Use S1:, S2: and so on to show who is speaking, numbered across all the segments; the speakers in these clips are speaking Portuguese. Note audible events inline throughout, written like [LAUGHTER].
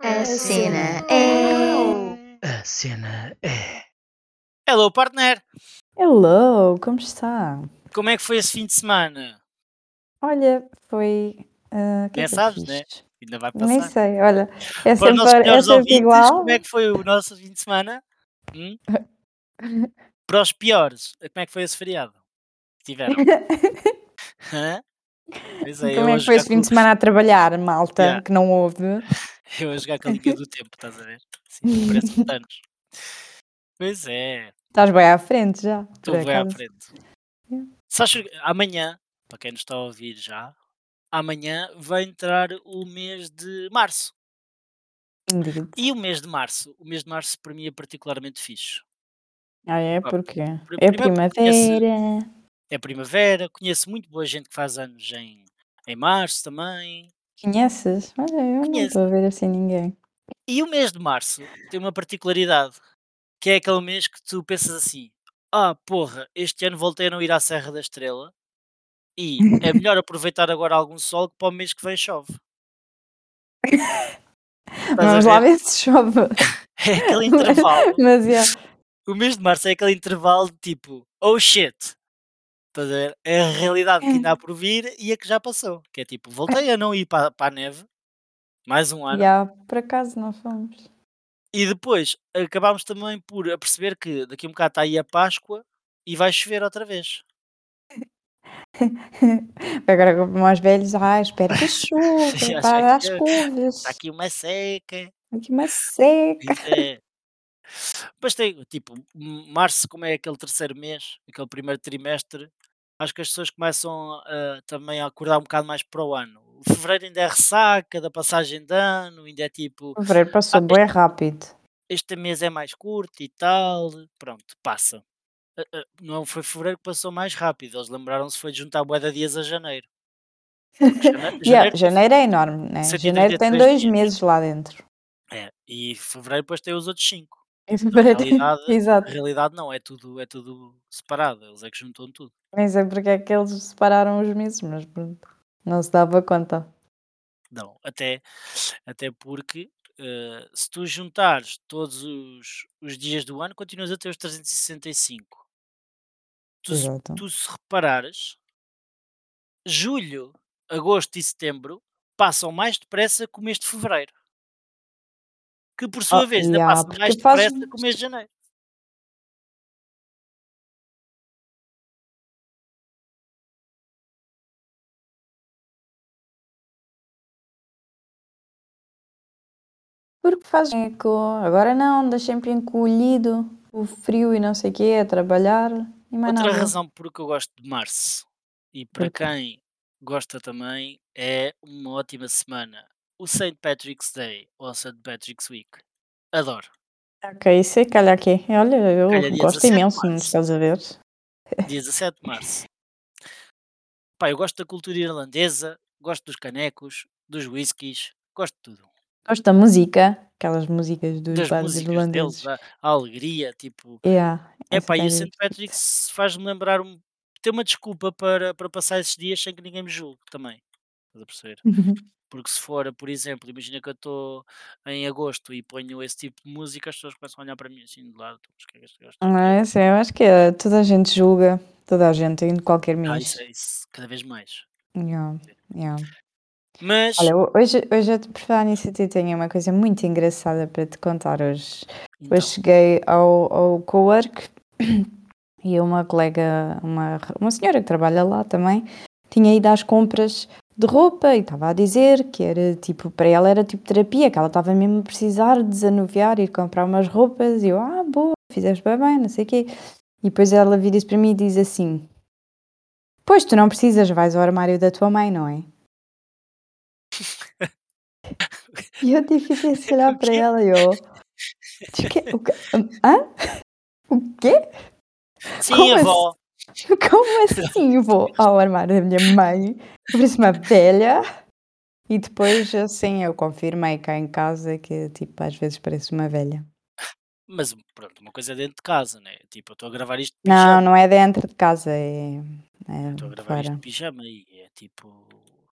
S1: A cena é.
S2: A cena é.
S3: Hello, partner!
S4: Hello, como está?
S3: Como é que foi esse fim de semana?
S4: Olha, foi. que
S3: Nem
S4: é
S3: sabes, né? Ainda vai
S4: Nem
S3: passar.
S4: sei, olha, é
S3: Para os nossos
S4: sempre, é
S3: melhores
S4: sempre
S3: ouvintes,
S4: igual.
S3: como é que foi o nosso fim de semana? Hum? [LAUGHS] Para os piores, como é que foi esse feriado? Tiveram? [LAUGHS] Hã? Pois é,
S4: Como é que foi esse fim de semana a trabalhar, malta,
S3: Yeah.
S4: que não ouve? [LAUGHS]
S3: Eu a jogar com a linha [LAUGHS] do tempo, estás a ver? Sim, parece anos. Pois é,
S4: Estás bem à frente já,
S3: estou bem à frente.
S4: Yeah.
S3: Sabes, amanhã, para quem nos está a ouvir já, amanhã vai entrar o mês de março.
S4: Indeed.
S3: E o mês de março, o mês de março para mim é particularmente fixe.
S4: Ah, é? Porquê? É
S3: porque conheço-
S4: primavera.
S3: é primavera, conheço muito boa gente que faz anos em, em março também.
S4: Conheces? Olha, eu não
S3: Conheço.
S4: estou a ver assim ninguém.
S3: E o mês de março tem uma particularidade, que é aquele mês que tu pensas assim: ah, porra, este ano voltei a não ir à Serra da Estrela e é [LAUGHS] melhor aproveitar agora algum sol que para o mês que vem chove.
S4: Vamos lá
S3: ver?
S4: se chove. [LAUGHS]
S3: É aquele [LAUGHS] intervalo.
S4: Mas é.
S3: O mês de março é aquele intervalo de tipo, oh shit. Estás a ver? É a realidade que ainda há por vir e a que já passou. Que é tipo, voltei a não ir para, para a neve, mais um ano,
S4: Já, por acaso não fomos.
S3: e depois acabámos também por perceber que daqui a um bocado está aí a Páscoa e vai chover outra vez. [LAUGHS]
S4: Agora, como mais velhos, ah, espero que [LAUGHS] chova, para as curvas.
S3: Está aqui uma seca.
S4: Aqui uma seca.
S3: É. Depois tem, tipo, março, como é aquele terceiro mês, aquele primeiro trimestre, acho que as pessoas começam a, também a acordar um bocado mais para o ano. O fevereiro ainda é ressaca da passagem de ano, ainda é tipo,
S4: Fevereiro passou
S3: Ah,
S4: bem rápido.
S3: este mês é mais curto e tal, pronto, passa. Ah, ah, Não foi fevereiro que passou mais rápido, eles lembraram-se foi de juntar bué de dias a janeiro. Porque [LAUGHS] jane-
S4: Yeah,
S3: janeiro,
S4: janeiro é enorme, né? Janeiro tem
S3: 133
S4: dois
S3: dias.
S4: meses lá dentro.
S3: é, e fevereiro depois tem os outros cinco.
S4: Tem-
S3: realidade, [LAUGHS]
S4: Exato.
S3: realidade não, é tudo, é tudo separado, eles é que juntam tudo.
S4: Nem sei porque é que eles separaram os meses, mas pronto. Não se dava conta.
S3: Não, até, até porque eh, se tu juntares todos os, os dias do ano, continuas a ter os 365. Tu, se- tu se reparares, julho, agosto e setembro passam mais depressa que o mês de fevereiro. Que por sua
S4: Oh,
S3: vez ainda
S4: yeah,
S3: passa mais
S4: faz-
S3: depressa que o mês de janeiro.
S4: Porque faz eco. Agora não, anda sempre encolhido. O frio e não sei o quê, a trabalhar. E mais
S3: Outra
S4: nada.
S3: razão por que eu gosto de março e para quem gosta também é uma ótima semana. O St. Patrick's Day ou St. Patrick's Week. Adoro.
S4: Ok, isso é calhar aqui. Olha, eu gosto
S3: 17 de
S4: imenso,
S3: março.
S4: estás a ver?
S3: Dia 17 de março. Pá, eu gosto da cultura irlandesa, gosto dos canecos, dos whiskies, gosto de tudo.
S4: Gosto da música, aquelas músicas dos
S3: Das
S4: bares irlandeses.
S3: deles, a, a alegria, tipo.
S4: Yeah,
S3: É pá, e o
S4: cara
S3: St. Patrick's faz-me lembrar um, ter uma desculpa para, para passar esses dias sem que ninguém me julgue também. Estás a perceber? Porque se for, por exemplo, imagina que eu estou em agosto e ponho esse tipo de música, as pessoas começam a olhar para mim assim de lado. Mas que é que este gajo está
S4: Não é eu acho que é, toda a gente julga, toda a gente, em qualquer
S3: Ah,
S4: mês.
S3: isso é isso, cada vez mais.
S4: Yeah, yeah.
S3: Mas,
S4: Olha, ho- hoje, hoje eu, por falar nisso, eu tenho uma coisa muito engraçada para te contar hoje.
S3: então,
S4: Hoje cheguei ao, ao co-work e uma colega, uma, uma senhora que trabalha lá também, tinha ido às compras de roupa e estava a dizer que era tipo, para ela era tipo terapia, que ela estava mesmo a precisar de desanuviar, ir comprar umas roupas e eu, ah, boa, fizeste bem, bem, não sei o quê. E depois ela vira-se para mim e diz assim: Pois tu não precisas, vais ao armário da tua mãe, não é? E eu fiquei a olhar para ela e eu. "De quê? O quê? Hã? O quê?
S3: sim,
S4: como
S3: avó. [LAUGHS]
S4: Como assim [LAUGHS] vou ao armário da minha mãe? Parece uma velha. E depois, assim, eu confirmei cá em casa que, tipo, às vezes parece uma velha.
S3: Mas pronto, uma coisa é dentro de casa, né? Tipo, eu estou a gravar isto de
S4: Não,
S3: pijama.
S4: não é dentro de casa, é, é
S3: Estou a gravar isto
S4: fora.
S3: de pijama e é tipo.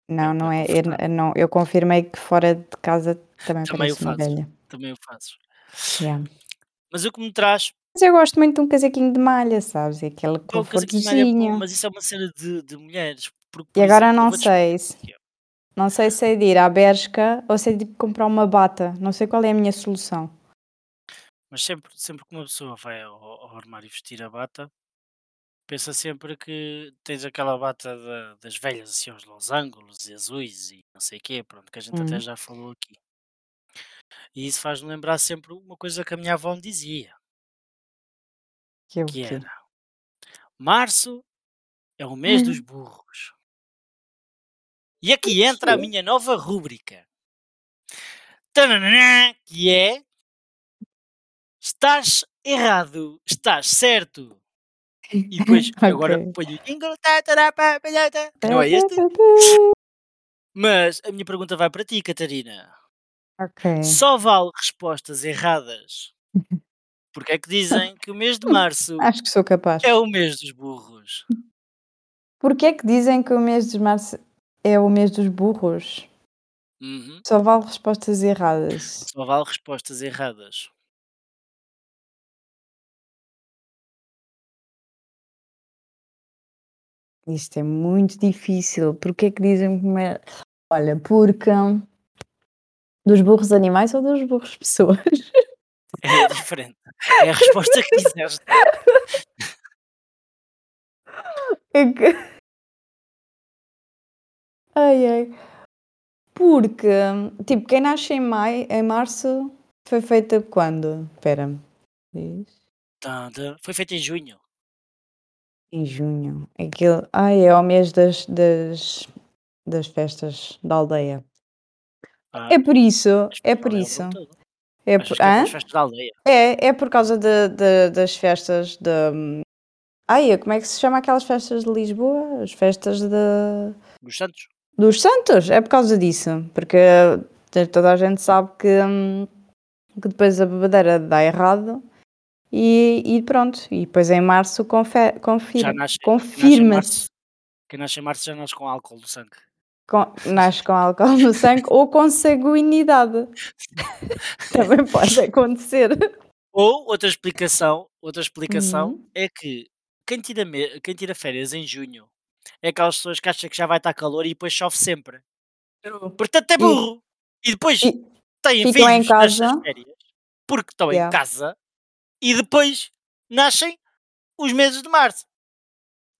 S4: Não,
S3: Eu
S4: não é, eu não, eu confirmei que fora de casa também
S3: Também o
S4: pareço uma velha.
S3: também o fazes.
S4: Yeah.
S3: Mas o que me traz
S4: Mas eu gosto muito de um casaquinho de malha, sabes, aquele
S3: pá, o casaquinho de malha é bom, mas isso é uma cena de de mulheres, porque,
S4: E
S3: por
S4: agora
S3: exemplo, eu
S4: não
S3: vou-te explicar
S4: sei se
S3: porquê.
S4: não sei se é de ir à Bershka ou se é de comprar uma bata, não sei qual é a minha solução.
S3: Mas sempre sempre que uma pessoa vai ao ao armário vestir a bata, pensa sempre que tens aquela bata da das velhas, assim, aos losangos e azuis e não sei o quê, pronto, que a gente até
S4: Hum.
S3: já falou aqui. E isso faz-me lembrar sempre uma coisa que a minha avó me dizia,
S4: Que é o
S3: que
S4: quê?
S3: era: "Março é o mês dos
S4: Hum.
S3: burros". E aqui entra a minha nova rúbrica. Que é Estás errado, estás certo. [LAUGHS] E depois agora
S4: Ok.
S3: ponho o jingle, tá, palhata, que não é este, mas a minha pergunta vai para ti, Catarina.
S4: Ok.
S3: Só vale respostas erradas, [LAUGHS] porque é que dizem que o mês de março
S4: Acho que sou capaz.
S3: é o mês dos burros.
S4: Porquê é que dizem que o mês de março é o mês dos burros?
S3: Uhum.
S4: Só vale respostas erradas.
S3: Só vale respostas erradas.
S4: Isto é muito difícil. Porquê é que dizem que me... Olha, porque dos burros animais ou dos burros [LAUGHS] pessoas?
S3: É diferente. É a resposta que quiseste.
S4: É que... Ai, ai. Porque, tipo, quem nasce em maio, em março, foi feita quando? Espera. Diz.
S3: Tá, tá. Foi feito em junho.
S4: Em junho. Aquilo... Ai, é o mês das, das, das festas da aldeia.
S3: Ah,
S4: É por isso, é por
S3: é
S4: isso.
S3: todo.
S4: É por...
S3: é pelas festas da aldeia?
S4: É, é por causa de, de- das festas de. Ai, como é que se chama aquelas festas de Lisboa? As festas de...
S3: Dos Santos?
S4: dos Santos. É por causa disso. Porque t- toda a gente sabe que, hum, que depois a bebedeira dá errado e, e pronto. E depois em março
S3: Já
S4: confirma,
S3: quem nasce em
S4: confirma-se.
S3: março. Quem nasce em março já nasce com álcool no sangue.
S4: Com, nasce com álcool no sangue ou com sanguinidade. [LAUGHS] Também pode acontecer.
S3: Ou outra explicação, outra explicação
S4: Uhum.
S3: é que quem tira, quem tira férias em junho é aquelas pessoas que acham que já vai estar calor e depois chove sempre. Portanto é
S4: E-
S3: burro. E depois
S4: e
S3: têm
S4: em
S3: filhos nestas
S4: casa.
S3: férias porque estão em
S4: Yeah.
S3: casa e depois nascem os meses de março.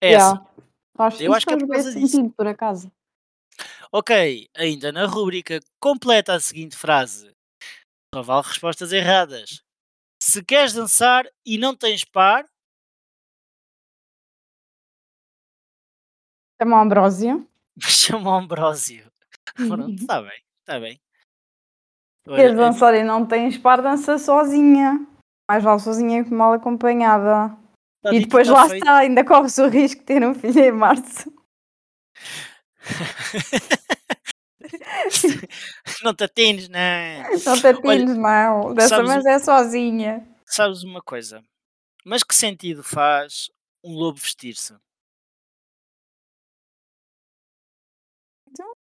S3: É
S4: Yeah.
S3: assim.
S4: Acho,
S3: Eu acho que é por causa disso.
S4: sentido, por acaso.
S3: Ok, ainda na rúbrica completa a seguinte frase. Só vale respostas erradas. Se queres dançar e não tens par,
S4: Chama o Ambrósio. [LAUGHS]
S3: chama o Ambrósio. [LAUGHS] Pronto, está bem, está bem.
S4: Queres dançar e não tens par, dança sozinha. Mais vale sozinha que mal acompanhada.
S3: está
S4: e depois lá
S3: feito.
S4: está, ainda corres o risco de ter um filho em março. [LAUGHS]
S3: não te atines, não. [LAUGHS]
S4: Não te atires, não. Dessa vez é sozinha.
S3: Sabes uma coisa? Mas que sentido faz um lobo vestir-se?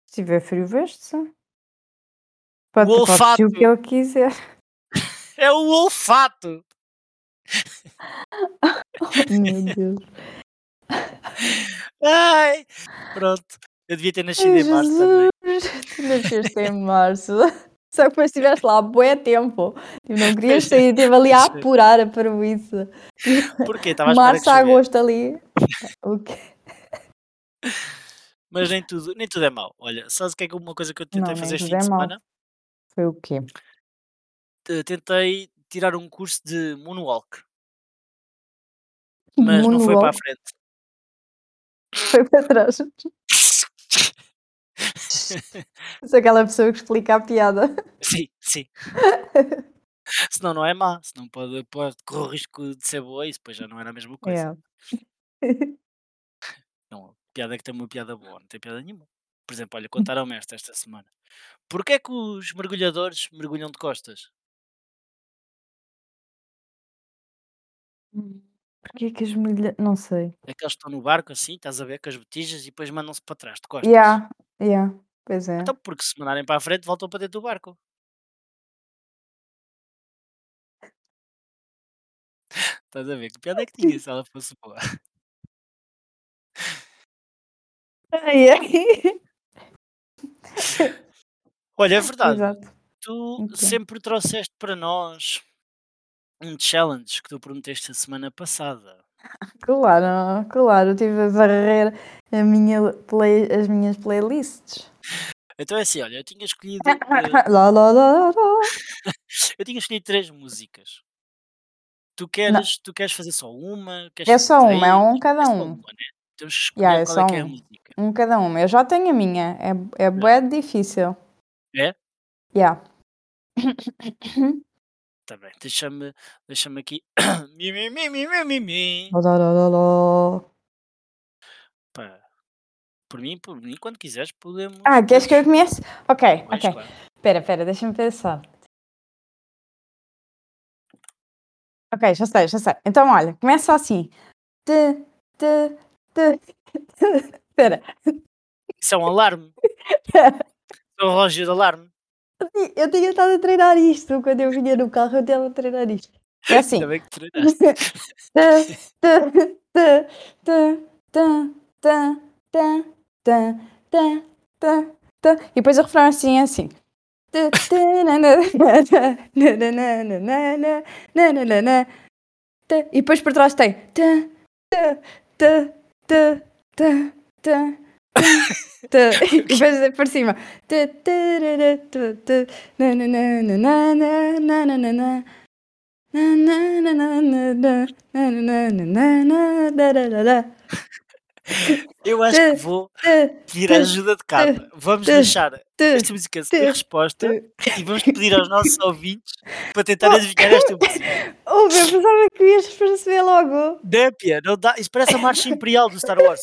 S4: Se tiver frio, veste-se. Pode,
S3: O olfato.
S4: o que ele quiser. [LAUGHS]
S3: É o olfato!
S4: Oh, meu Deus.
S3: Ai! Pronto. Eu devia ter nascido em março também.
S4: Jesus. Tu nasceste em março. Só que depois estiveste lá bué tempo. Tipo, não querias sair, estive ali a
S3: é.
S4: apurar a parvoíce.
S3: Porquê? Estava à espera que
S4: Março a agosto ali. O quê?
S3: Mas nem tudo, nem tudo é mau. Olha, sabes o que é que uma coisa que eu
S4: Não,
S3: tentei
S4: nem
S3: fazer este fim
S4: é
S3: de semana?
S4: Foi o quê?
S3: Te- Tentei tirar um curso de moonwalk, mas não foi para a
S4: Moonwalk.
S3: frente.
S4: Foi para trás. [LAUGHS] Sou aquela pessoa que explica a piada. [LAUGHS]
S3: Sim, sim. [LAUGHS] Senão não é má, senão pode, pode correr o risco de ser boa e depois já não era a mesma coisa.
S4: É.
S3: Não, a piada é que tem uma piada boa, não tem piada nenhuma. Por exemplo, olha, contaram-me esta esta semana. Porquê é que os mergulhadores mergulham de costas?
S4: Porquê que as mulheres. Não sei.
S3: Aqueles que estão no barco assim, estás a ver, com as botijas e depois mandam-se para trás, de costas.
S4: Yeah, yeah. Pois é.
S3: Então, porque se mandarem para a frente, voltam para dentro do barco. [LAUGHS] Estás a ver? Que piada é que tinha se ela fosse boa?
S4: Ai, ai. [LAUGHS]
S3: Olha, é [LAUGHS] verdade.
S4: Exato.
S3: Tu
S4: Ok.
S3: sempre trouxeste para nós um challenge que tu prometeste a semana passada.
S4: Claro, claro. Eu tive a varrer a minha play, as minhas playlists.
S3: Então é assim, olha, eu tinha escolhido. [LAUGHS]
S4: Lá, lá, lá, lá. [LAUGHS]
S3: eu tinha escolhido três músicas. Tu queres, tu queres fazer só uma? Queres
S4: É só uma, é
S3: três?
S4: um cada
S3: É
S4: um.
S3: uma, né? Temos que escolher
S4: Yeah, é
S3: qual é que é a
S4: um.
S3: música.
S4: Um cada uma. Eu já tenho a minha. É, é bué difícil.
S3: É?
S4: Yeah.
S3: Tá bem, deixa-me deixa aqui. Pá, por mim, por mim, quando quiseres, podemos.
S4: Ah, queres que eu comece? Ok,
S3: Pois,
S4: ok.
S3: claro.
S4: Espera, espera, deixa-me pensar. Ok, já sei, já sei. Então, olha, começa assim. Te, te, te. Espera.
S3: Isso é um alarme. Isso [LAUGHS] é um relógio de alarme.
S4: Eu tinha estado a treinar isto. Quando eu vinha no carro, eu estava a treinar isto. É assim. E depois o refrão é assim é assim. E depois por trás tem e depois por cima.
S3: Eu acho que vou pedir a ajuda de capa. Vamos deixar esta música sem resposta e vamos pedir aos nossos ouvintes para tentar adivinhar esta música.
S4: Oh, eu pensava que ias perceber logo.
S3: Dépia, não dá. Isso parece a marcha imperial do Star Wars.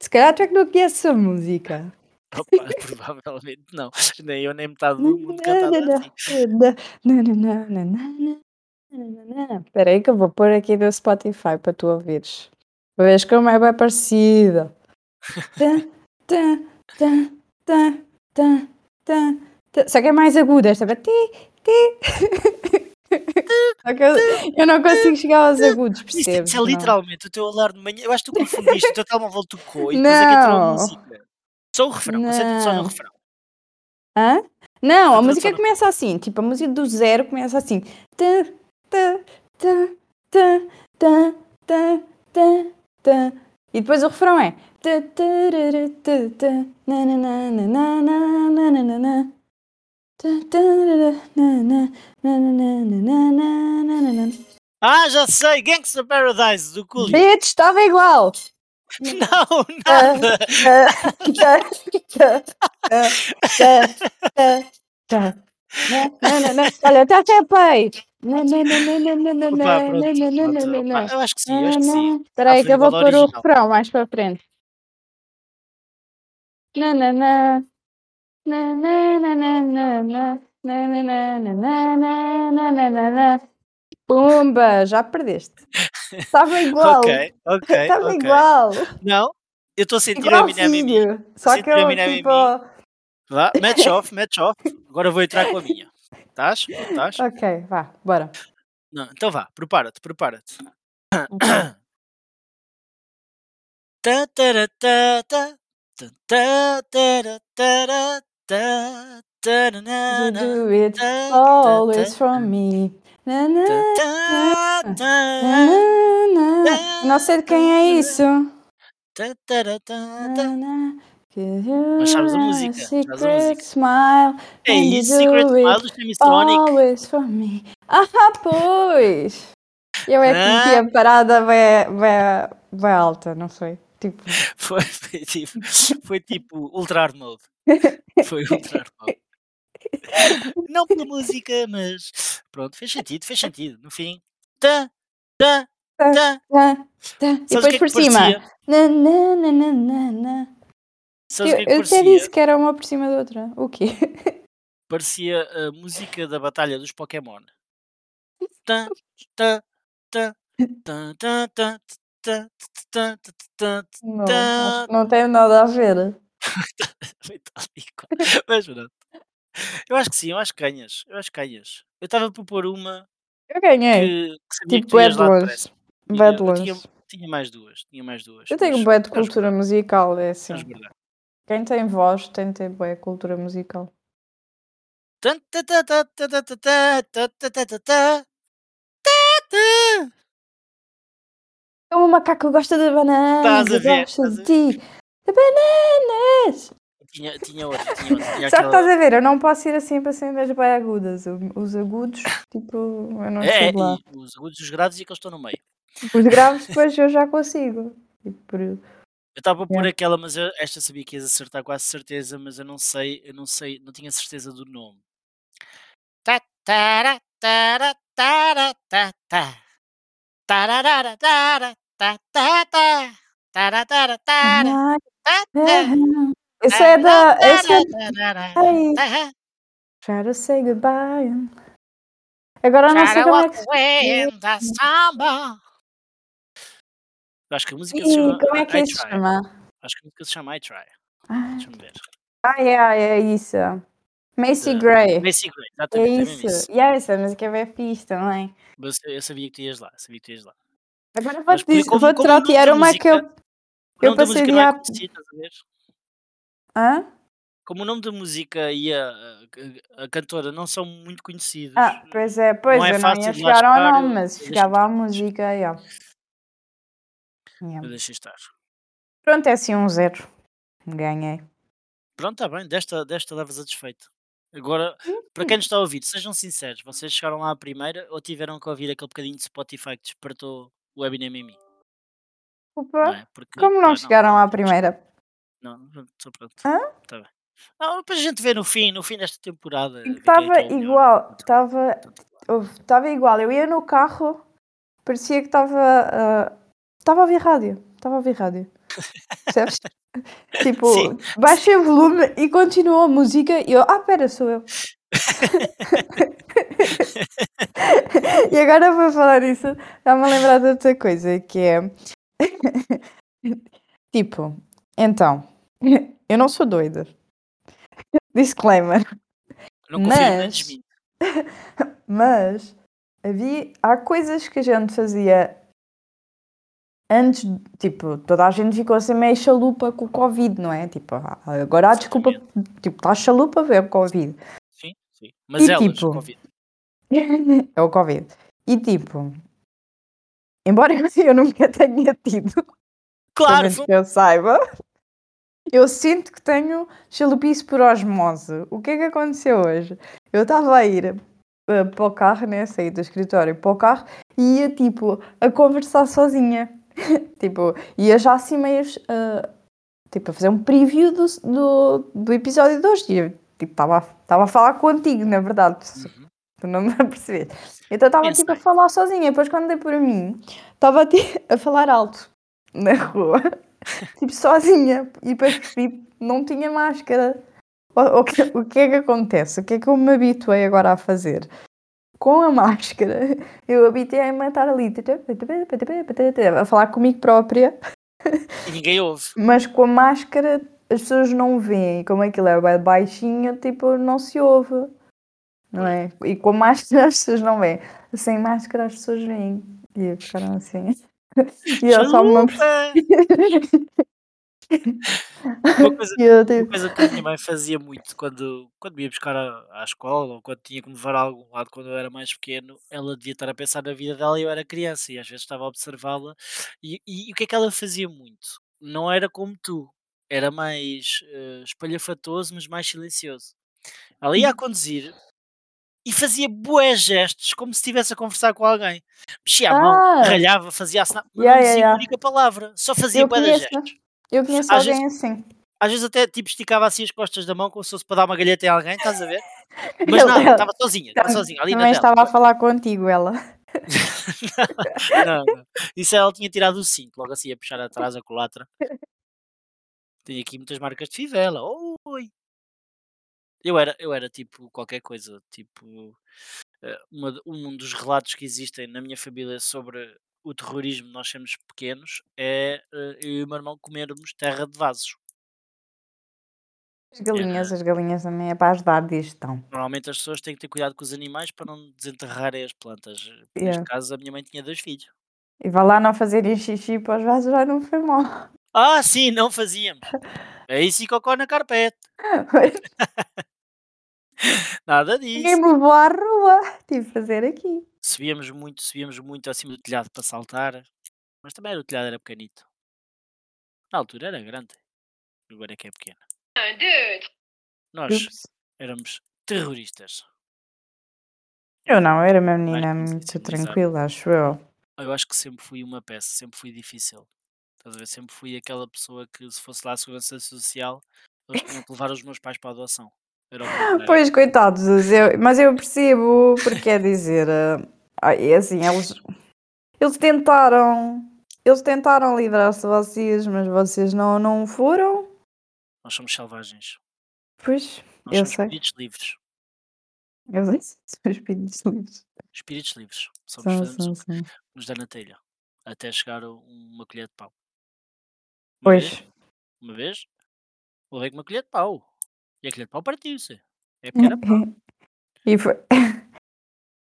S4: Se calhar tu é que não conheces a música.
S3: Opa, [LAUGHS] provavelmente não. Nem eu nem metade do mundo cantava assim.
S4: Espera aí que eu vou pôr aqui do Spotify para tu ouvires. Veres como é bem parecida. Tá, tá, tá, tá, tá, tá, tá. Só que é mais aguda esta. Ti, ti. [LAUGHS] Eu, eu não consigo chegar aos agudos, percebes?
S3: isso é
S4: não?
S3: literalmente o teu alarme de manhã. Eu acho que tu confundiste, o teu telemóvel tocou e depois é que entrou a
S4: Não.
S3: música. Só o refrão, concentra-te só no
S4: Não.
S3: refrão.
S4: Hã? Não, a
S3: Concentra-te
S4: música começa assim, tipo, a música do zero começa assim. Tã, tã, tã, tã, tã, tã, tã. E depois o refrão é.
S3: Ah, já sei! Gangster Paradise do Coolio.
S4: Bitch, estava igual!
S3: Não, nada!
S4: Olha, até até
S3: arrepei. Eu acho que sim, acho que sim.
S4: Espera aí que eu vou pôr o refrão mais para frente. não Pumba, já perdeste. Estava igual.
S3: Ok, ok.
S4: Estava
S3: não
S4: igual.
S3: Não, eu estou a sentir não a
S4: minha Só que eu, tipo,
S3: Vá, match off, match off. Agora vou entrar com a minha. Estás? Estás?
S4: Ok, vá, bora.
S3: Não, então vá, prepara-te, prepara-te.
S4: Ok.
S3: Tá, tara, tá, tá, tá,
S4: do it always from me. Na, na, na, na, na. Não sei de quem é isso.
S3: Mas sabes a música, sabes a
S4: Secret
S3: música.
S4: smile.
S3: É isso, Secret Smile do Semisonic.
S4: Always for me. Ah, pois! Eu é que
S3: Ah.
S4: meti a parada bem, bem, bem alta, não foi? Tipo, [LAUGHS]
S3: Foi, foi tipo, foi tipo Ultra Hard Mode. Foi Ultra Hard Mode. Não pela música, mas pronto, fez sentido, fez sentido. No fim, tá, tá, tá.
S4: Tá, tá. E
S3: que
S4: depois
S3: é
S4: por
S3: que
S4: cima. na, na, na, na, na.
S3: Sabes
S4: Eu,
S3: que é que
S4: eu até disse que era uma por cima da outra. O quê? [LAUGHS]
S3: Parecia a música da batalha dos Pokémon.
S4: Não, tem nada a ver. [LAUGHS]
S3: Mas pronto. Eu acho que sim, eu acho que ganhas. Eu acho que ganhas. Eu estava para pôr uma
S4: Eu ganhei.
S3: que, que
S4: Tipo, é de longe.
S3: Eu tinha, tinha mais duas. Tinha mais duas.
S4: Eu tenho
S3: mas
S4: bué de cultura musical, é assim.
S3: guardar.
S4: Quem tem voz tem ter boa cultura musical.
S3: Como
S4: o macaco gosta de bananas,
S3: a gosta
S4: de ti. De bananas!
S3: Tinha, tinha outro, tinha. Tinha
S4: Só que estás a ver, eu não posso ir assim para cima das bem agudas. Os agudos, tipo, eu não
S3: É,
S4: lá.
S3: os agudos, os graves e aqueles que estão no meio.
S4: Os graves, depois eu já consigo. Tipo,
S3: eu estava pôr
S4: Yeah.
S3: aquela, mas eu- esta sabia que ias acertar quase certeza, mas eu não sei, eu não sei, não tinha certeza do nome. Tá, tá, tá. Tararara, tá, tá, tá.
S4: Ai,
S3: tá, tá.
S4: Esse é da. Esse é
S3: Tararara.
S4: Try to say goodbye. Agora eu não sei como é que.
S3: Eu acho que a música se
S4: Ih,
S3: chama
S4: como é que
S3: I
S4: se
S3: Try.
S4: chama?
S3: Acho que a música se chama I Try.
S4: Ah,
S3: Deixa-me ver.
S4: ah, é, é isso. Macy Gray.
S3: Macy Gray,
S4: É
S3: exatamente, é
S4: isso.
S3: isso.
S4: E é essa música é bem fixe também.
S3: Mas eu eu sabia que tu ias lá, sabia que tu ias lá.
S4: Agora
S3: porque
S4: dizer-
S3: como- nome
S4: trotear uma que eu,
S3: música- O
S4: eu
S3: da
S4: passei de
S3: é ver?
S4: Hã?
S3: Como o nome da música e a, a, a cantora não são muito conhecidos.
S4: Ah, pois é, pois
S3: Não é
S4: eu não ia
S3: de
S4: chegar ao nome,
S3: eu-
S4: mas
S3: eu
S4: chegava à música, yeah.
S3: Eu deixei estar.
S4: Pronto, é assim um zero. Ganhei.
S3: Pronto, está bem, desta, desta a desfeito. Agora, para quem nos está a ouvir, sejam sinceros, vocês chegaram lá à primeira ou tiveram que ouvir aquele bocadinho de Spotify que despertou o Eminem em mim? Não
S4: Opa,
S3: é? Porque,
S4: como não
S3: pá,
S4: chegaram à primeira?
S3: Não, só pronto.
S4: Hã?
S3: Tá bem. Não, depois a gente vê no fim, no fim desta temporada. ver é
S4: Estava
S3: é melhor.
S4: igual, estava estava igual. Eu ia no carro, parecia que estava estava a ouvir rádio. Estava a ouvir rádio. [LAUGHS] Percebes? tipo,
S3: Sim.
S4: baixei o volume e continuou a música e eu, ah, pera, sou eu. [LAUGHS] e agora vou falar isso, dá-me a lembrar de outra coisa que é [LAUGHS] tipo, então, eu não sou doida. Disclaimer.
S3: Não
S4: Mas-. Mas havia, há coisas que a gente fazia antes, tipo, toda a gente ficou assim meio chalupa com o Covid, não é? Tipo, ah, agora há desculpa, tipo, está chalupa ver o Covid.
S3: Sim, sim. Mas
S4: E
S3: elas,
S4: tipo,
S3: Covid. [LAUGHS]
S4: é o Covid. E tipo, embora [LAUGHS] eu nunca tenha tido,
S3: Claro,
S4: que eu saiba, eu sinto que tenho chalupice por osmose. O que é que aconteceu hoje? Eu estava a ir eh, para o carro, né? Saí do escritório para o carro e ia tipo a conversar sozinha. [LAUGHS] tipo, ia já assim meio eh, tipo a fazer um preview do, do, do episódio de hoje. E eu, tipo, estava a falar contigo, na verdade.
S3: Uhum.
S4: Tu não me [LAUGHS] apercebes. Então estava tipo a falar sozinha. Depois quando dei por mim, estava ti- [LAUGHS] a falar alto na rua. tipo sozinha. E depois percebi que não tinha máscara. O, o que, o que é que acontece? O que é que eu me habituei agora a fazer? Com a máscara, eu habituei-me a estar ali a falar comigo própria,
S3: E ninguém ouve.
S4: mas com a máscara as pessoas não veem. Como aquilo é baixinho, tipo, não se ouve. Não é? E com a máscara as pessoas não veem. Sem máscara as pessoas veem. E ficaram assim. E eu só me
S3: Chalupa! Uma coisa, uma coisa que a minha mãe fazia muito quando, quando me ia buscar à, à escola ou quando tinha que me levar a algum lado quando eu era mais pequeno, ela devia estar a pensar na vida dela e eu era criança e às vezes estava a observá-la. E, e, e o que é que ela fazia muito? Não era como tu, era mais eh, espalhafatoso, mas mais silencioso. Ela ia a conduzir e fazia bué gestos, como se estivesse a conversar com alguém. Mexia a mão,
S4: Ah!
S3: ralhava, fazia assim, mas
S4: Yeah,
S3: não
S4: yeah,
S3: dizia
S4: yeah.
S3: uma única palavra, só fazia bué
S4: conheço.
S3: gestos.
S4: Eu conheço
S3: Às
S4: alguém assim.
S3: Às vezes até tipo esticava assim as costas da mão como se fosse para dar uma galheta a alguém, estás a ver? [LAUGHS] Mas não, estava sozinha, estava sozinha, ali
S4: Também estava a falar contigo, ela. [LAUGHS]
S3: não, não. Isso ela tinha tirado o cinto, logo assim a puxar atrás a culatra. [LAUGHS] Tenho aqui muitas marcas de fivela. Oi! Eu era, eu era tipo qualquer coisa, tipo eh, uma um dos relatos que existem na minha família sobre o terrorismo, nós sermos pequenos, é eh, eu e o meu irmão comermos terra de vasos.
S4: As galinhas, as galinhas também é para ajudar a digestão.
S3: Normalmente as pessoas têm que ter cuidado com os animais para não desenterrarem as plantas. Neste
S4: Yeah.
S3: caso, a minha mãe tinha dois filhos.
S4: E vá lá não fazerem xixi para os vasos, já não foi mal.
S3: Ah, sim, não fazíamos. É isso e cocó na carpete. [LAUGHS] [LAUGHS] Nada
S4: Ninguém
S3: disso.
S4: me levou à rua. Tive de fazer aqui.
S3: Subíamos muito, subíamos muito acima do telhado para saltar. Mas também era, o telhado era pequenito. Na altura era grande. Agora é que é pequeno. Nós
S4: Ups.
S3: éramos terroristas.
S4: Eu não, era uma menina muito
S3: sensibilizado.
S4: tranquila, acho eu.
S3: Eu acho que sempre fui uma peça, sempre fui difícil. Estás a ver? Sempre fui aquela pessoa que, se fosse lá a Segurança Social, eles tinham que levar os meus pais para a adoção.
S4: Pois, coitados, eu- mas eu percebo, porque quer dizer, eh, é assim, eles, eles tentaram, eles tentaram livrar-se de vocês, mas vocês não, não foram.
S3: Nós somos selvagens.
S4: Pois,
S3: Nós
S4: Eu sei.
S3: espíritos livres.
S4: eu sei, [LAUGHS] são espíritos livres.
S3: Espíritos livres. Somos,
S4: São,
S3: fazemos
S4: são,
S3: o que
S4: são.
S3: nos dá na telha. Até chegar uma colher de pau. Uma
S4: Pois,
S3: vez, uma vez, levei com uma colher de pau. E a colher de pau partiu-se. É porque era pau.
S4: e foi, [LAUGHS]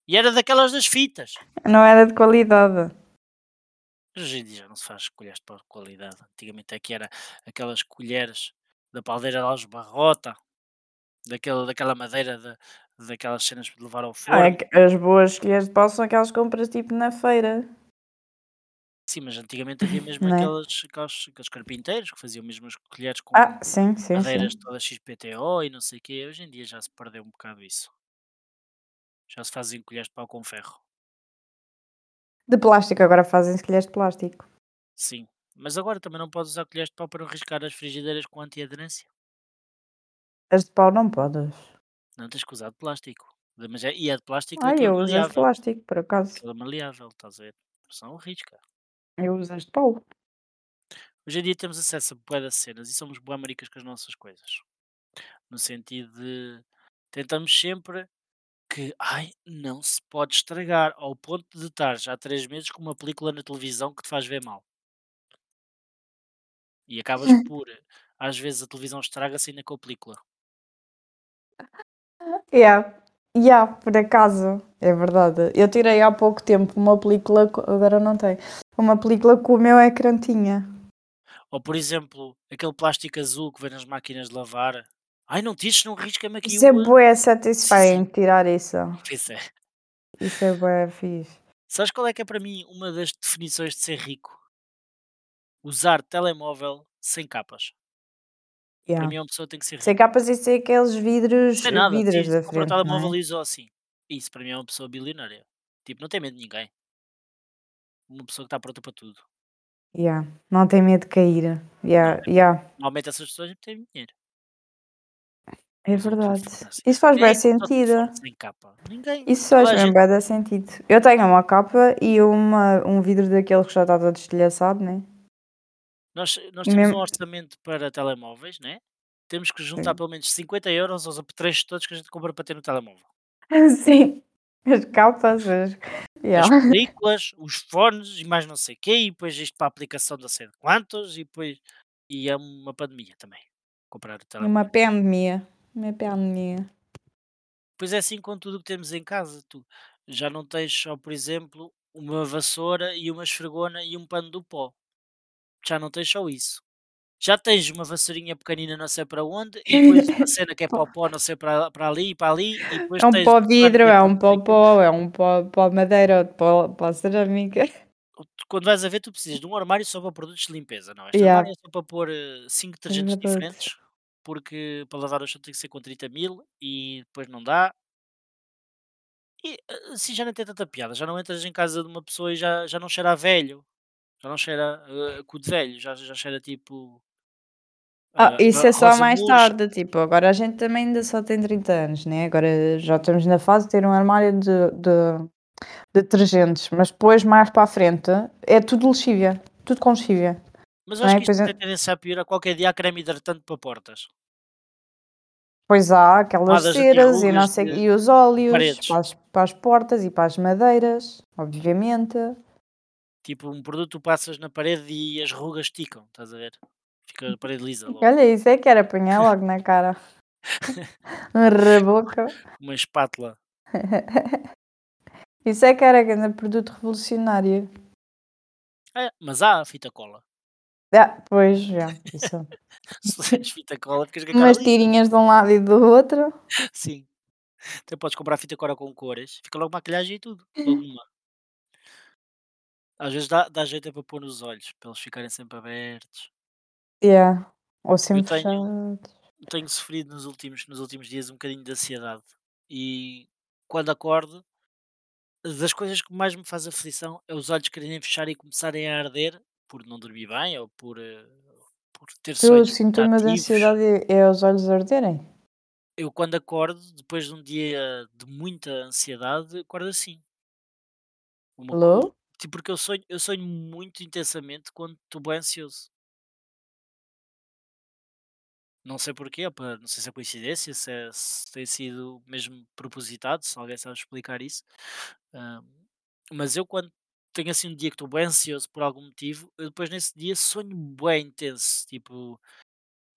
S3: E era daquelas das fitas.
S4: não era de qualidade.
S3: Mas Hoje em dia já não se faz colheres de pau de qualidade. Antigamente é que era aquelas colheres da paldeira de Alves Barrota, daquela, daquela madeira, de, daquelas cenas de levar ao
S4: Ah,
S3: forno.
S4: é as boas colheres de pau são aquelas que compras tipo na feira.
S3: Sim, mas antigamente havia [LAUGHS] mesmo
S4: Não é?
S3: aquelas, aqueles, aqueles carpinteiros que faziam mesmo as colheres com
S4: Ah, sim, sim, sim.
S3: madeiras todas XPTO e não sei o quê. Hoje em dia já se perdeu um bocado isso. Já se fazem colheres de pau com ferro.
S4: De plástico, agora fazem-se colheres de plástico.
S3: Sim. Mas agora também não podes usar colheres de pau para não riscar as frigideiras com antiaderência.
S4: As de pau não podes.
S3: Não tens que usar de plástico. Mas é, e é de plástico
S4: Ah,
S3: daquele
S4: eu uso as de
S3: maleável.
S4: plástico, por acaso.
S3: Aquele maleável, estás a ver? São risca.
S4: Eu uso as de pau.
S3: Hoje em dia temos acesso a bué das cenas e somos bué maricas com as nossas coisas. No sentido de tentamos sempre que ai, não se pode estragar ao ponto de estar já há três meses com uma película na televisão que te faz ver mal. E acabas [LAUGHS] por, às vezes a televisão estraga-se ainda com a película.
S4: Yeah. Yeah, por acaso, é verdade. Eu tirei há pouco tempo uma película, agora não tem, uma película que o meu ecrã tinha.
S3: Ou por exemplo, aquele plástico azul que vem nas máquinas de lavar. Ai, não tires, não risca-me aqui
S4: Isso é
S3: uma.
S4: bué satisfying [LAUGHS] tirar isso.
S3: Pois é.
S4: Isso é bué fixe.
S3: Sabes qual é que é para mim uma das definições de ser rico? Usar telemóvel sem capas. Para
S4: Yeah.
S3: mim, uma pessoa tem que ser
S4: Sem
S3: rica.
S4: capas e sem aqueles vidros,
S3: Sem nada.
S4: vidros
S3: Sim,
S4: da frente, não
S3: telemóvel
S4: é?
S3: e usa assim. Isso para mim é uma pessoa bilionária. Tipo, não tem medo de ninguém. Uma pessoa que está pronta para tudo.
S4: Yeah. Não tem medo de cair. Yeah,
S3: Não,
S4: yeah.
S3: Normalmente essas pessoas têm dinheiro.
S4: É verdade.
S3: assim.
S4: Isso faz bem sentido.
S3: sem capa? Ninguém.
S4: Isso faz bem dar sentido. Eu tenho uma capa e uma, um vidro daqueles que já está todo estilhaçado, né?
S3: Nós, nós temos um
S4: mesmo.
S3: orçamento para telemóveis, né? Temos que juntar
S4: Sim.
S3: pelo menos 50 euros aos apetrechos todos que a gente compra para ter no telemóvel. [LAUGHS]
S4: Sim. As capas, as...
S3: As
S4: Yeah.
S3: películas, os fones e mais não sei o quê, e depois isto para a aplicação da sei de quantos, e depois. E é uma pandemia também. Comprar o
S4: E uma
S3: telemóvel.
S4: pandemia. Uma pandemia.
S3: Pois é assim com tudo o que temos em casa. Tu já não tens só, por exemplo, uma vassoura e uma esfregona e um pano do pó. Já não tens só isso. Já tens uma vassourinha pequenina não sei para onde, e depois uma cena que é [LAUGHS] para o pó não sei para, para ali e para ali, e depois
S4: É um pó vidro, é um pó pó, é um pó, pó madeira, outro pó, pó cerâmica.
S3: Quando vais a ver, tu precisas de um armário só para produtos de limpeza. Não, este
S4: Yeah,
S3: armário é só para pôr 5
S4: é
S3: detergentes diferentes, porque para lavar o chão tem que ser com 30 mil e depois não dá. E eh, assim já não tem tanta piada. Já não entras em casa de uma pessoa e já, já não cheira a velho. Já não cheira uh, cu de velho. Já, já cheira tipo
S4: Ah,
S3: ah,
S4: isso
S3: a
S4: é só mais tarde, tipo, agora a gente também ainda só tem 30 anos, né? Agora já estamos na fase de ter um armário de, de detergentes, mas depois mais para a frente é tudo lexívia, tudo com lexívia.
S3: Mas acho
S4: é?
S3: que isto
S4: Pois é.
S3: tem tendência a piorar. Qualquer dia há creme hidratante para portas.
S4: Pois há aquelas
S3: Tomadas
S4: ceras e não sei
S3: de
S4: e os óleos para as, para as portas e para as madeiras, obviamente.
S3: Tipo, um produto tu passas na parede e as rugas esticam, estás a ver? Fica a parede lisa logo.
S4: Olha, isso é que era apanhar logo na cara. [LAUGHS] Um reboco.
S3: Uma espátula. [LAUGHS]
S4: Isso é que era grande produto revolucionário.
S3: É, mas há fita cola.
S4: Ah, pois, já, isso. [LAUGHS]
S3: Se fita cola, ficas com
S4: Umas tirinhas de um lado e do outro.
S3: Sim. Até podes comprar fita cola com cores. Fica logo maquilhagem e tudo. Às vezes dá, dá jeito é para pôr nos olhos, para eles ficarem sempre abertos.
S4: Yeah. Ou
S3: Eu
S4: sempre
S3: tenho,
S4: fechados.
S3: tenho sofrido nos últimos, nos últimos dias um bocadinho de ansiedade. E quando acordo, das coisas que mais me faz aflição é os olhos quererem fechar e começarem a arder por não dormir bem ou por, eh, por ter
S4: O
S3: sonhos muito
S4: sintoma de ansiedade é, os olhos arderem.
S3: Eu quando acordo, depois de um dia de muita ansiedade, acordo assim. Uma
S4: Alô?
S3: Tipo, porque eu sonho, eu sonho muito intensamente quando estou bem ansioso. Não sei porquê, opa, não sei se é coincidência, se, é- se tem sido mesmo propositado, se alguém sabe explicar isso. Ah, mas eu quando tenho assim um dia que estou bem ansioso por algum motivo, eu depois nesse dia sonho bem intenso. Tipo,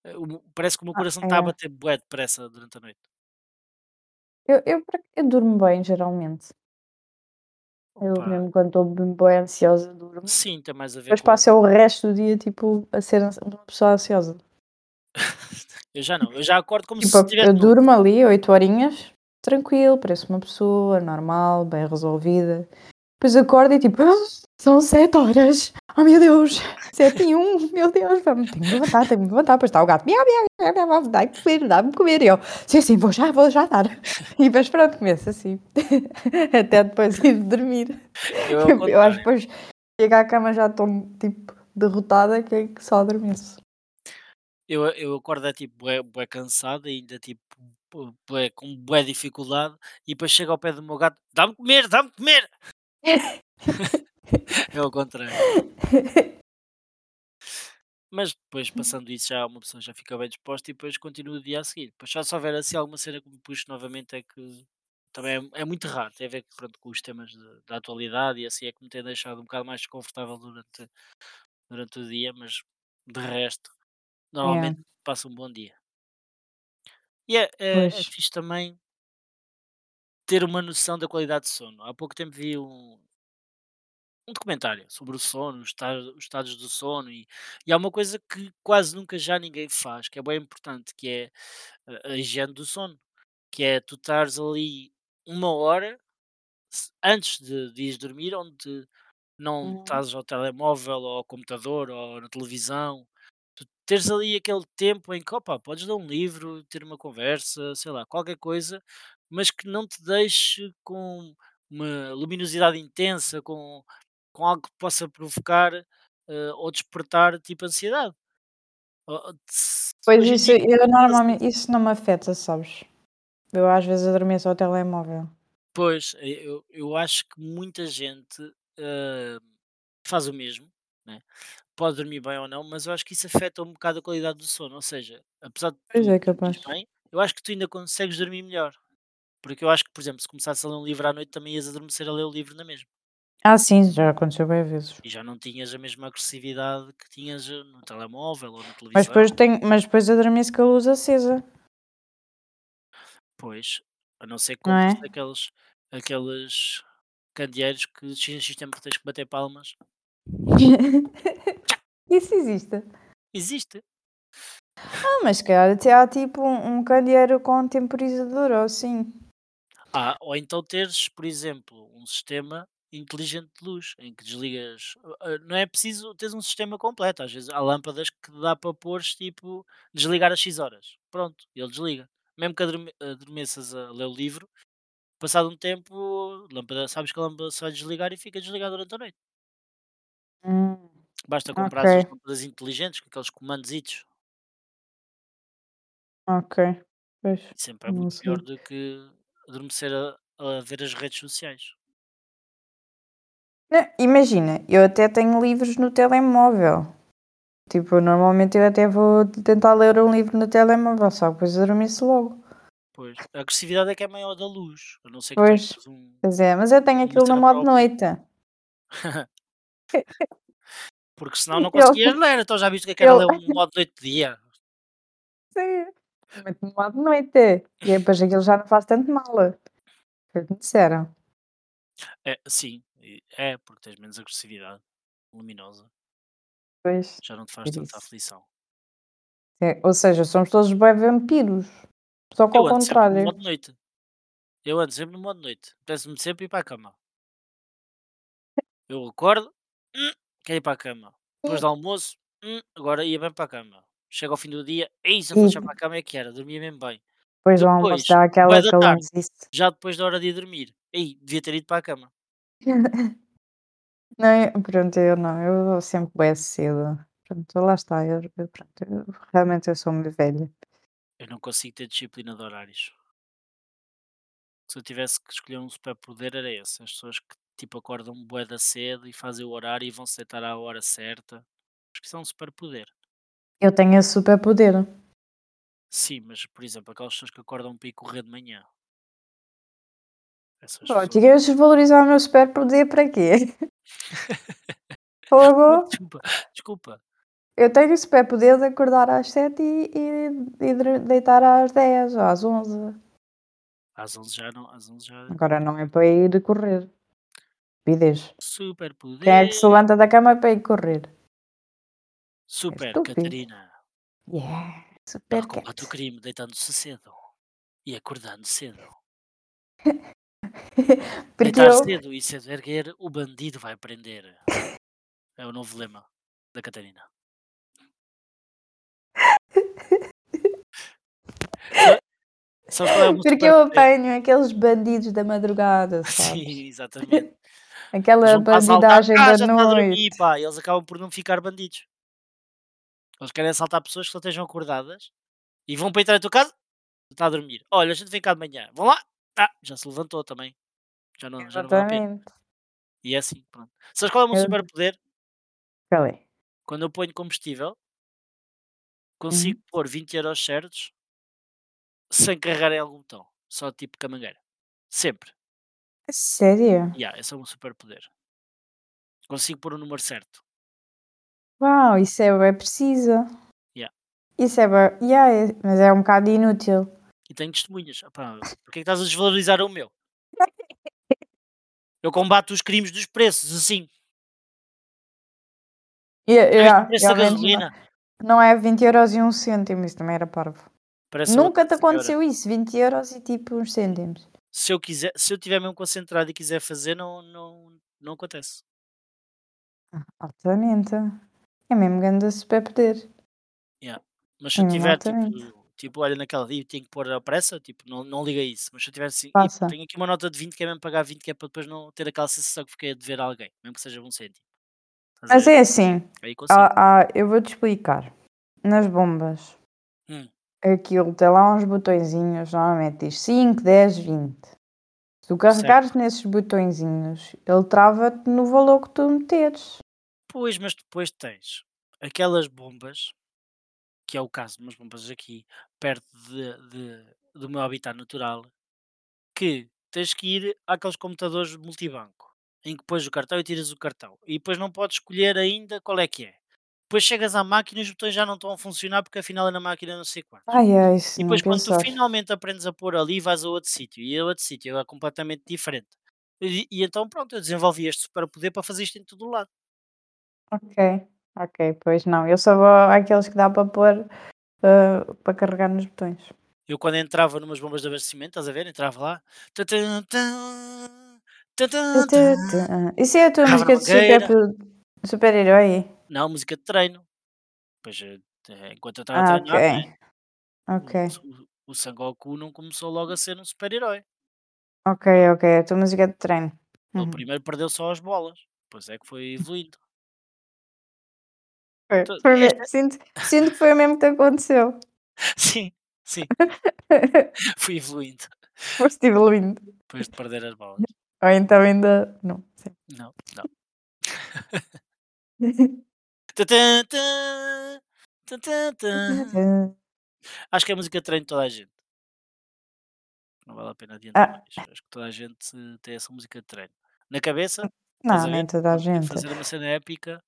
S3: eh, parece que o meu coração está a bater bué depressa durante a noite.
S4: Eu, eu, por ac- eu durmo bem, geralmente. Eu
S3: Opa,
S4: mesmo quando estou bem ansiosa, durmo.
S3: sim, tem mais a ver
S4: Depois
S3: com.
S4: passo o resto do dia, tipo, a ser ansi- uma pessoa ansiosa. [LAUGHS]
S3: Eu já não, eu já acordo como
S4: Tipo,
S3: se
S4: eu
S3: estivesse novo.
S4: durmo ali oito horinhas, tranquilo, pareço uma pessoa normal, bem resolvida. Depois acordo e tipo, "Ah, são sete horas. Oh meu Deus, sete e um, meu Deus, vamos, tenho que levantar, tenho que me levantar. Depois está o gato, miau, miau, miau, miau, dá-me comer, dá-me comer. E eu, sim, sim, vou já, vou já dar. E depois pronto, começo assim, [LAUGHS] até depois ir dormir.
S3: Eu,
S4: Eu, eu acho que depois chego à cama já estou tipo derrotada, que é que só adormeço.
S3: Eu, eu acordo é tipo bué, bué cansado ainda tipo bu- bué, com bué dificuldade e depois chego ao pé do meu gato, dá-me comer, dá-me comer! [LAUGHS] É ao contrário. Mas depois, passando isso, já uma pessoa já fica bem disposta e depois continua o dia a seguir. Depois só se houver assim alguma cena que me puxe novamente é que também é, é muito raro. Tem a ver pronto, com os temas de- da atualidade e assim é que me tem deixado um bocado mais desconfortável durante, durante o dia, mas de resto,
S4: É,
S3: normalmente passo um bom dia. E é, é, é fixe também ter uma noção da qualidade de sono. Há pouco tempo vi um, um documentário sobre o sono, os, esta- os estados do sono, e, e há uma coisa que quase nunca já ninguém faz, que é bem importante, que é a, a higiene do sono, que é tu estares ali uma hora antes de, de ires dormir, onde não
S4: Uhum.
S3: estás ao telemóvel, ou ao computador, ou na televisão. Teres ali aquele tempo em que, opa, podes ler um livro, ter uma conversa, sei lá, qualquer coisa, mas que não te deixe com uma luminosidade intensa, com, com algo que possa provocar eh, ou despertar tipo ansiedade.
S4: Pois isso, eu normalmente, isso não me afeta, sabes? Eu às vezes adormeço ao telemóvel.
S3: pois, eu, eu acho que muita gente eh, faz o mesmo, né? Pode dormir bem ou não, mas eu acho que isso afeta um bocado a qualidade do sono. Ou seja, apesar de
S4: Pois
S3: tu
S4: é, capaz.
S3: bem, eu acho que tu ainda consegues dormir melhor. Porque eu acho que, por exemplo, se começasse a ler um livro à noite, também ias adormecer a ler o livro na mesma.
S4: Ah, sim, já aconteceu bem vezes.
S3: E já não tinhas a mesma agressividade que tinhas eh, no telemóvel ou na
S4: Mas
S3: televisão.
S4: depois, tenho, mas depois adormeço com a luz acesa,
S3: Pois, a não ser compres
S4: é?
S3: aqueles, aqueles candeeiros que X em X tempo tens que bater palmas. [LAUGHS]
S4: Isso existe.
S3: Existe.
S4: Ah, mas calhar até há tipo um, um candeeiro com temporizador ou assim.
S3: Ah, ou então teres, por exemplo, um sistema inteligente de luz em que desligas. ah, Não é preciso teres um sistema completo. Às vezes há lâmpadas que dá para pôr tipo desligar às X horas. Pronto, ele desliga. Mesmo que adorme- adormeças a ler o livro, passado um tempo, lâmpada, sabes que a lâmpada se vai desligar e fica desligada durante a noite.
S4: Hum,
S3: Basta comprar
S4: ok,
S3: as lâmpadas inteligentes com aqueles comandos.
S4: ok. Pois,
S3: E sempre é
S4: não
S3: muito pior
S4: sei.
S3: do que adormecer a, a ver as redes sociais.
S4: Não, imagina, eu até tenho livros no telemóvel. Tipo, normalmente eu até vou tentar ler um livro no telemóvel, só que depois adormeço logo.
S3: Pois. A agressividade é que é maior da luz. A não ser que
S4: Pois.
S3: tenhas um.
S4: Pois é, mas eu tenho
S3: Uma
S4: aquilo no modo noite. [LAUGHS] [LAUGHS]
S3: Porque senão não
S4: Eu-
S3: conseguias ler. Então já viste que é
S4: eu-
S3: ler [LAUGHS] um modo noite de dia?
S4: Sim, muito no modo noite. E depois aquilo já não faz tanto mal. Foi o que me disseram.
S3: É, sim. É, porque tens menos agressividade luminosa.
S4: Pois.
S3: Já não te faz
S4: Por
S3: tanta aflição.
S4: É, ou seja, somos todos bem vampiros. Só que
S3: Eu
S4: ao
S3: sempre no
S4: contrário.
S3: modo noite. Eu ando sempre no modo noite. Peço-me sempre ir para a cama. Eu acordo, hum, quero ir para a cama. Depois do almoço, hum, agora ia bem para a cama. Chega ao fim do dia, ei, se eu fosse já para a cama é que era, dormia mesmo bem.
S4: Depois do almoço dá aquela calorzice.
S3: Já depois da hora de ir dormir, ei, devia ter ido para a cama. [LAUGHS]
S4: Não, eu- pronto, eu não, eu sempre bem cedo. Pronto, lá está, eu, eu- pronto, eu- realmente eu sou muito velha.
S3: Eu não consigo ter disciplina de horários. Se eu tivesse que escolher um superpoder era esse. As pessoas que tipo acordam bué da cedo e fazem o horário e vão se deitar à hora certa. Acho que isso é um superpoder.
S4: Eu tenho esse superpoder.
S3: Sim, mas por exemplo, aquelas pessoas que acordam para ir correr de manhã. Essas
S4: Pronto,
S3: pessoas-
S4: queres desvalorizar o meu superpoder para quê? [LAUGHS] Fogo.
S3: Desculpa, desculpa.
S4: Eu tenho o superpoder de acordar às 7 e, e, e de- deitar às 10 ou às 11.
S3: Às 11 já não, às 11 já.
S4: Agora não é para ir correr. Estupidez.
S3: Superpoder.
S4: Quem é que se levanta da cama para ir correr?
S3: Super. Catarina.
S4: Yeah,
S3: Ela
S4: super
S3: combate
S4: cat.
S3: o crime deitando-se cedo e acordando cedo. [LAUGHS]
S4: Porque
S3: Deitar
S4: eu,
S3: cedo e cedo erguer, o bandido vai prender. É o novo lema da Catarina. Sabes qual é
S4: porque eu apanho aqueles bandidos da madrugada? [LAUGHS]
S3: Sim, exatamente.
S4: Aquela bandidagem da
S3: a dormir,
S4: noite.
S3: pá. Eles acabam por não ficar bandidos. Eles querem assaltar pessoas que só estejam acordadas e vão para entrar na tua casa, está a dormir. Olha, a gente vem cá de manhã. Vão lá. Ah, já se levantou também. Já não, já não vale a pena. E é assim, pronto. Sabes qual é o meu
S4: Eu-
S3: superpoder?
S4: Qual é?
S3: Quando eu ponho combustível,
S4: Uhum.
S3: consigo pôr 20 euros certos sem carregar em algum botão. Só tipo camangueira. Sempre.
S4: A Sério?
S3: Yeah, esse é meu superpoder. Consigo pôr o número certo.
S4: Uau, isso é bem preciso.
S3: Yeah.
S4: Isso é bem. Yeah, é- mas é um bocado inútil.
S3: E tenho testemunhas. Opá, Porquê é que estás a desvalorizar o meu? Eu combato os crimes dos preços, assim.
S4: Yeah, yeah,
S3: preço da
S4: realmente não,
S3: gasolina?
S4: não é 20 euros e um cêntimo, isso também era parvo.
S3: Parece
S4: Nunca te aconteceu isso, 20 euros e tipo uns cêntimos.
S3: Se eu quiser, se eu tiver mesmo concentrado e quiser fazer, não, não, não acontece.
S4: Altamente. É mesmo grande superpoder.
S3: Mas se eu tiver tipo, tipo, olha naquela dia tenho que pôr a pressa, tipo, não, não liga isso. Mas se eu tiver assim, "Ih,
S4: Passa.
S3: tenho aqui uma nota de 20 que é mesmo pagar 20 que é para depois não ter aquela sensação que fiquei a dever a alguém, mesmo que seja um cêntimo.
S4: Mas é assim, há- há- eu vou-te explicar. Nas bombas,
S3: Hum.
S4: Aquilo tem lá uns botõezinhos, normalmente diz 5, 10, 20. Se tu carregares nesses botõezinhos, ele trava-te no valor que tu meteres.
S3: Pois, mas depois tens aquelas bombas, que é o caso de umas bombas aqui, perto de, de- do meu habitat natural, que tens que ir àqueles computadores multibanco, em que pões o cartão e tiras o cartão. E depois não podes escolher ainda qual é que é. Depois chegas à máquina e os botões já não estão a funcionar porque afinal é na máquina não sei quantos.
S4: Ai, ai,
S3: E depois quando tu
S4: pensar.
S3: finalmente aprendes a pôr ali, vais a outro sítio. E a outro sítio é completamente diferente. E, e então pronto, eu desenvolvi este superpoder para fazer isto em todo o lado.
S4: Ok, ok, pois não. Eu só vou àqueles que dá para pôr ah, para carregar nos botões.
S3: Eu quando entrava numas bombas de abastecimento, estás a ver? Entrava lá.
S4: Isso é a tua música de
S3: mangueira.
S4: Super- super-herói?
S3: Não, música de treino. Pois, eh, eh, enquanto eu estava a
S4: Ah,
S3: treinar, né?
S4: ok.
S3: o, o, Sangoku não começou logo a ser um super-herói.
S4: Ok, ok. A tua música de treino.
S3: Ele
S4: Uhum.
S3: primeiro perdeu só as bolas. Depois é que foi evoluindo.
S4: Foi me-
S3: esta-
S4: sinto, sinto que foi o mesmo que te aconteceu. [LAUGHS]
S3: Sim, sim, [LAUGHS] fui evoluindo.
S4: Foste evoluindo.
S3: Depois de perder as bolas.
S4: Ou então ainda. Não, sim.
S3: Não, não. [LAUGHS] Acho que é música de treino de toda a gente. Não vale a pena adiantar
S4: Ah.
S3: mais. Acho que toda a gente tem essa música de treino. Na cabeça, a
S4: Não, nem toda a gente.
S3: fazer uma cena épica.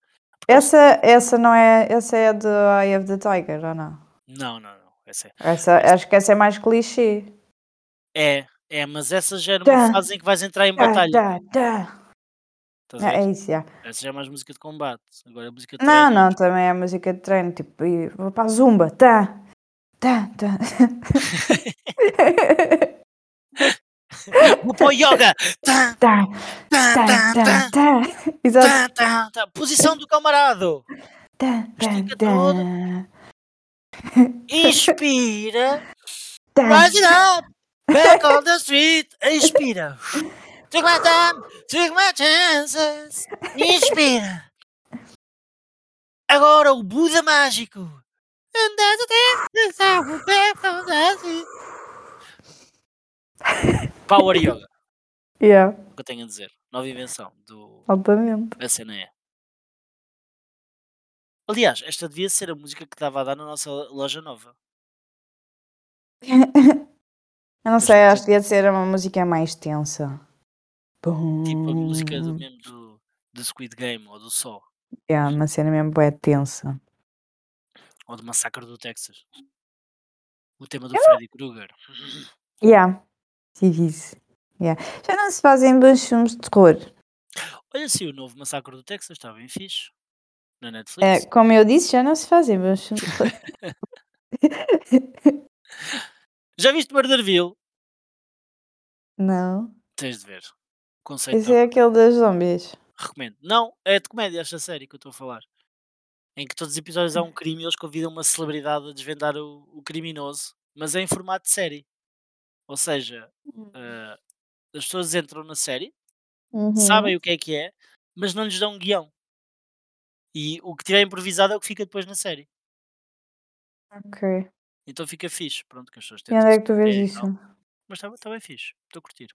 S4: Essa, essa não é. Essa é do Eye of the Tiger, ou não?
S3: Não, não, não. Essa é.
S4: Essa, acho que essa é mais clichê.
S3: É, é, mas essa já era
S4: Tá.
S3: uma fase em que vais entrar em batalha.
S4: Tá, tá.
S3: Estás a
S4: É
S3: ver?
S4: isso, já.
S3: Essa já é mais música de combate. Agora a música de
S4: Não,
S3: treino.
S4: não, também é música de treino. Tipo, e vou para a zumba. Tá, tá, tá. [LAUGHS]
S3: Vou para o yoga! Tá,
S4: tá,
S3: tá,
S4: tá,
S3: tá,
S4: tá,
S3: tá,
S4: tá. Exato.
S3: tá, tá, tá. Posição do camarado!
S4: Tá, tá,
S3: Estica todo. Inspira!
S4: Tá.
S3: Rise it up! Back on the street! Inspira! Take my time! Take my chances! Inspira! Agora o Buda mágico! And that's the thing street. Power Yoga,
S4: Yeah,
S3: o que eu tenho a dizer. Nova invenção do
S4: altamente.
S3: a cena é. Aliás, esta devia ser a música que dava a dar na nossa loja nova. [LAUGHS]
S4: Eu não sei, acho que ia ser uma música mais tensa.
S3: Tipo a música do mesmo do, do Squid Game ou do Sol.
S4: Yeah, uma cena mesmo bué tensa.
S3: Ou do Massacre do Texas. O tema do Freddy Krueger.
S4: Yeah, tive isso. Yeah. Já não se fazem bons filmes de terror.
S3: Olha se o novo Massacre do Texas está bem fixe. Na
S4: É,
S3: Netflix.
S4: como eu disse, já não se fazem bons filmes de terror. [LAUGHS]
S3: Já viste Murderville?
S4: não.
S3: Tens de ver. Conceito
S4: Esse é aquele das zombies.
S3: recomendo. Não, é de comédia esta série que eu estou a falar. Em que todos os episódios há um [LAUGHS] crime e eles convidam uma celebridade a desvendar o, o criminoso, mas é em formato de série. Ou seja, eh, as pessoas entram na série,
S4: Uhum.
S3: sabem o que é que é, mas não lhes dão um guião. E o que tiver improvisado é o que fica depois na série.
S4: Ok.
S3: Então fica fixe. Pronto, que as pessoas
S4: E onde é que tu vês
S3: é,
S4: isso?
S3: não, Mas está tá bem fixe. Estou a curtir.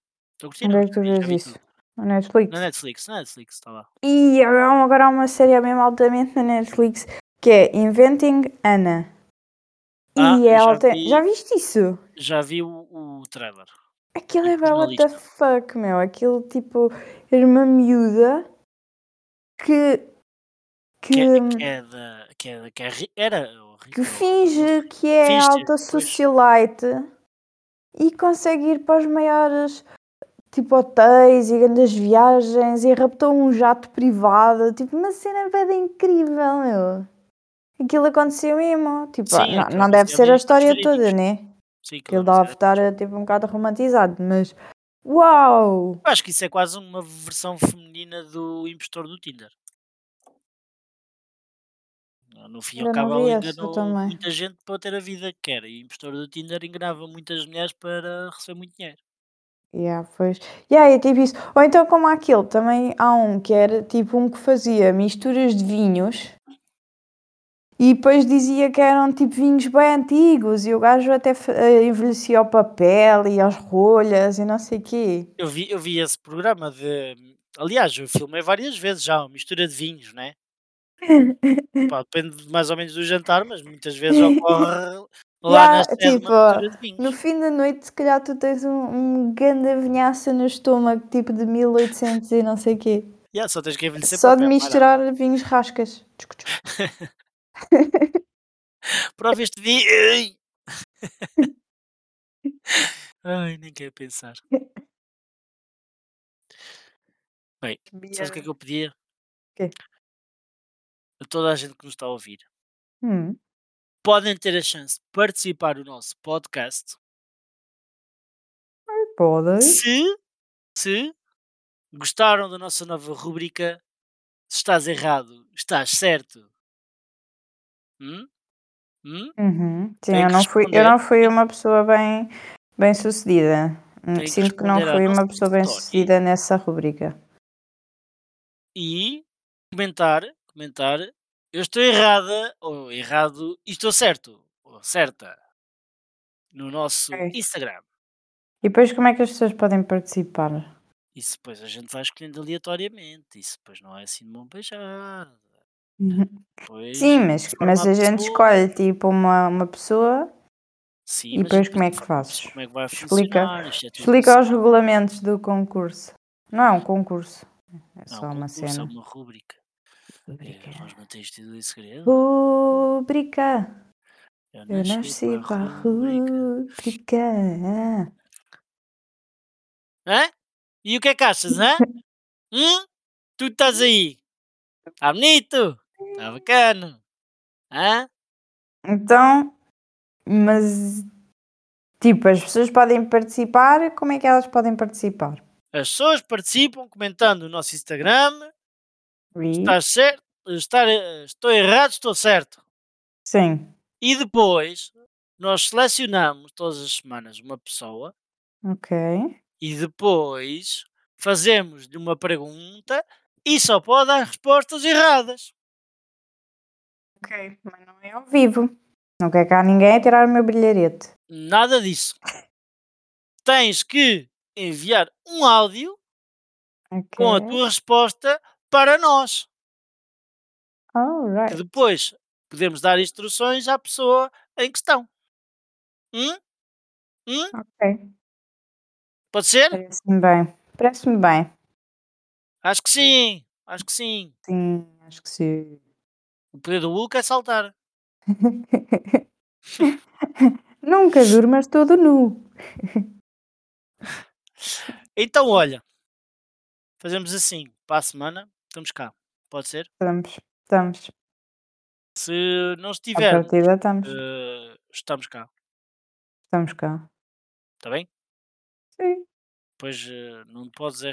S3: Estou a curtir.
S4: Onde é que tu vês
S3: vi
S4: isso? Na Netflix?
S3: Na Netflix, na Netflix, está lá.
S4: E agora há uma série mesmo altamente na Netflix que é Inventing Anna.
S3: Ah,
S4: e é
S3: eu já
S4: alta...
S3: vi.
S4: Já viste isso?
S3: Já vi o, o trailer.
S4: Aquilo é bem what the fuck, meu. Aquilo tipo. Era uma miúda que. Que,
S3: Que, é- que é da. Que, é, que é era.
S4: que finge que é alta
S3: pois.
S4: socialite e consegue ir para os maiores tipo hotéis e grandes viagens e raptou um jato privado. Tipo, uma cena bem incrível, meu. Aquilo aconteceu mesmo. Tipo,
S3: Sim,
S4: não, não deve ser a história toda, né?
S3: Sim,
S4: Aquilo
S3: aquilo
S4: deve estar tipo um bocado romantizado, mas uau!
S3: Eu acho que isso é quase uma versão feminina do impostor do Tinder. No fim e ao cabo, ela enganou muita gente para ter a vida que quer. E o impostor do Tinder enganava muitas mulheres para receber muito dinheiro.
S4: Yeah, pois. Yeah, é tipo isso. Ou então, como aquele, também há um que era tipo um que fazia misturas de vinhos e depois dizia que eram tipo vinhos bem antigos e o gajo até eh, envelhecia o papel e as rolhas e não sei o quê.
S3: Eu vi, eu vi esse programa de. Aliás, eu filmei várias vezes já, uma mistura de vinhos, né? [LAUGHS] Pá, depende mais ou menos do jantar, mas muitas vezes ocorre lá
S4: Yeah, tipo. No fim da noite, se calhar tu tens um, um grande vinhaça no estômago, tipo de 1800 e não sei o quê.
S3: Yeah, só tens que envelhecer
S4: Só de misturar vinhos rascas. [LAUGHS]
S3: Prova este vinho. [LAUGHS] Ai. Nem quero pensar. Bem, sabes o que é que eu pedia?
S4: Quê?
S3: A toda a gente que nos está a ouvir.
S4: Hum.
S3: Podem ter a chance de participar do nosso podcast
S4: Pode.
S3: se, se gostaram da nossa nova rubrica Se estás errado, estás certo. Hum? Hum?
S4: Uhum. Sim, eu não, fui, eu não fui uma pessoa bem, bem sucedida. Hum,
S3: Tem que
S4: Sinto que não fui uma pessoa bem sucedida nessa rubrica.
S3: E comentar, comentar, eu estou errada, ou errado, e estou certo, ou certa, no nosso
S4: Ok.
S3: Instagram.
S4: E depois como é que as pessoas podem participar?
S3: Isso depois a gente vai escolhendo aleatoriamente. Isso depois não é assim de mão beijada.
S4: Uhum.
S3: Depois
S4: Sim, mas, mas
S3: a
S4: gente
S3: pessoa.
S4: escolhe tipo uma, uma pessoa
S3: Sim,
S4: e depois como é que fazes?
S3: como é que vai
S4: Explica,
S3: é
S4: explica os
S3: assim.
S4: regulamentos do concurso. Não é um concurso, é
S3: Não,
S4: só
S3: um
S4: uma
S3: concurso é
S4: cena.
S3: uma rúbrica. É, nós mantemos tudo em segredo.
S4: Rubrica.
S3: Eu nasci para a rúbrica.
S4: rubrica.
S3: Hã? E o que é que achas, hã? [LAUGHS] Hum? Tu estás aí. Está bonito? Está bacana. Hã?
S4: Então, mas tipo, as pessoas podem participar, como é que elas podem participar?
S3: As pessoas participam comentando no nosso Instagram.
S4: E?
S3: Estás certo? Estar, estou errado, estou certo.
S4: Sim,
S3: E depois nós selecionamos todas as semanas uma pessoa
S4: ok.
S3: e depois fazemos-lhe uma pergunta e só pode dar respostas erradas.
S4: Ok, mas não é ao vivo. Não quer cá ninguém a tirar o meu brilharete.
S3: Nada disso. Tens que enviar um áudio com a tua resposta para nós. Que
S4: Alright.
S3: depois podemos dar instruções à pessoa em questão. Hum? Hum?
S4: Ok.
S3: Pode ser?
S4: Parece-me bem. Parece-me bem.
S3: Acho que sim. Acho que sim.
S4: Sim, acho que sim.
S3: O poder do Hulk é saltar. [LAUGHS]
S4: Nunca durmas todo nu. [LAUGHS]
S3: Então, olha, fazemos assim. Para a semana, estamos cá. Pode ser?
S4: Estamos, estamos.
S3: Se não
S4: À
S3: estivermos,
S4: partida estamos.
S3: eh, estamos cá.
S4: Estamos cá.
S3: Está bem?
S4: Sim.
S3: Pois eh, não podes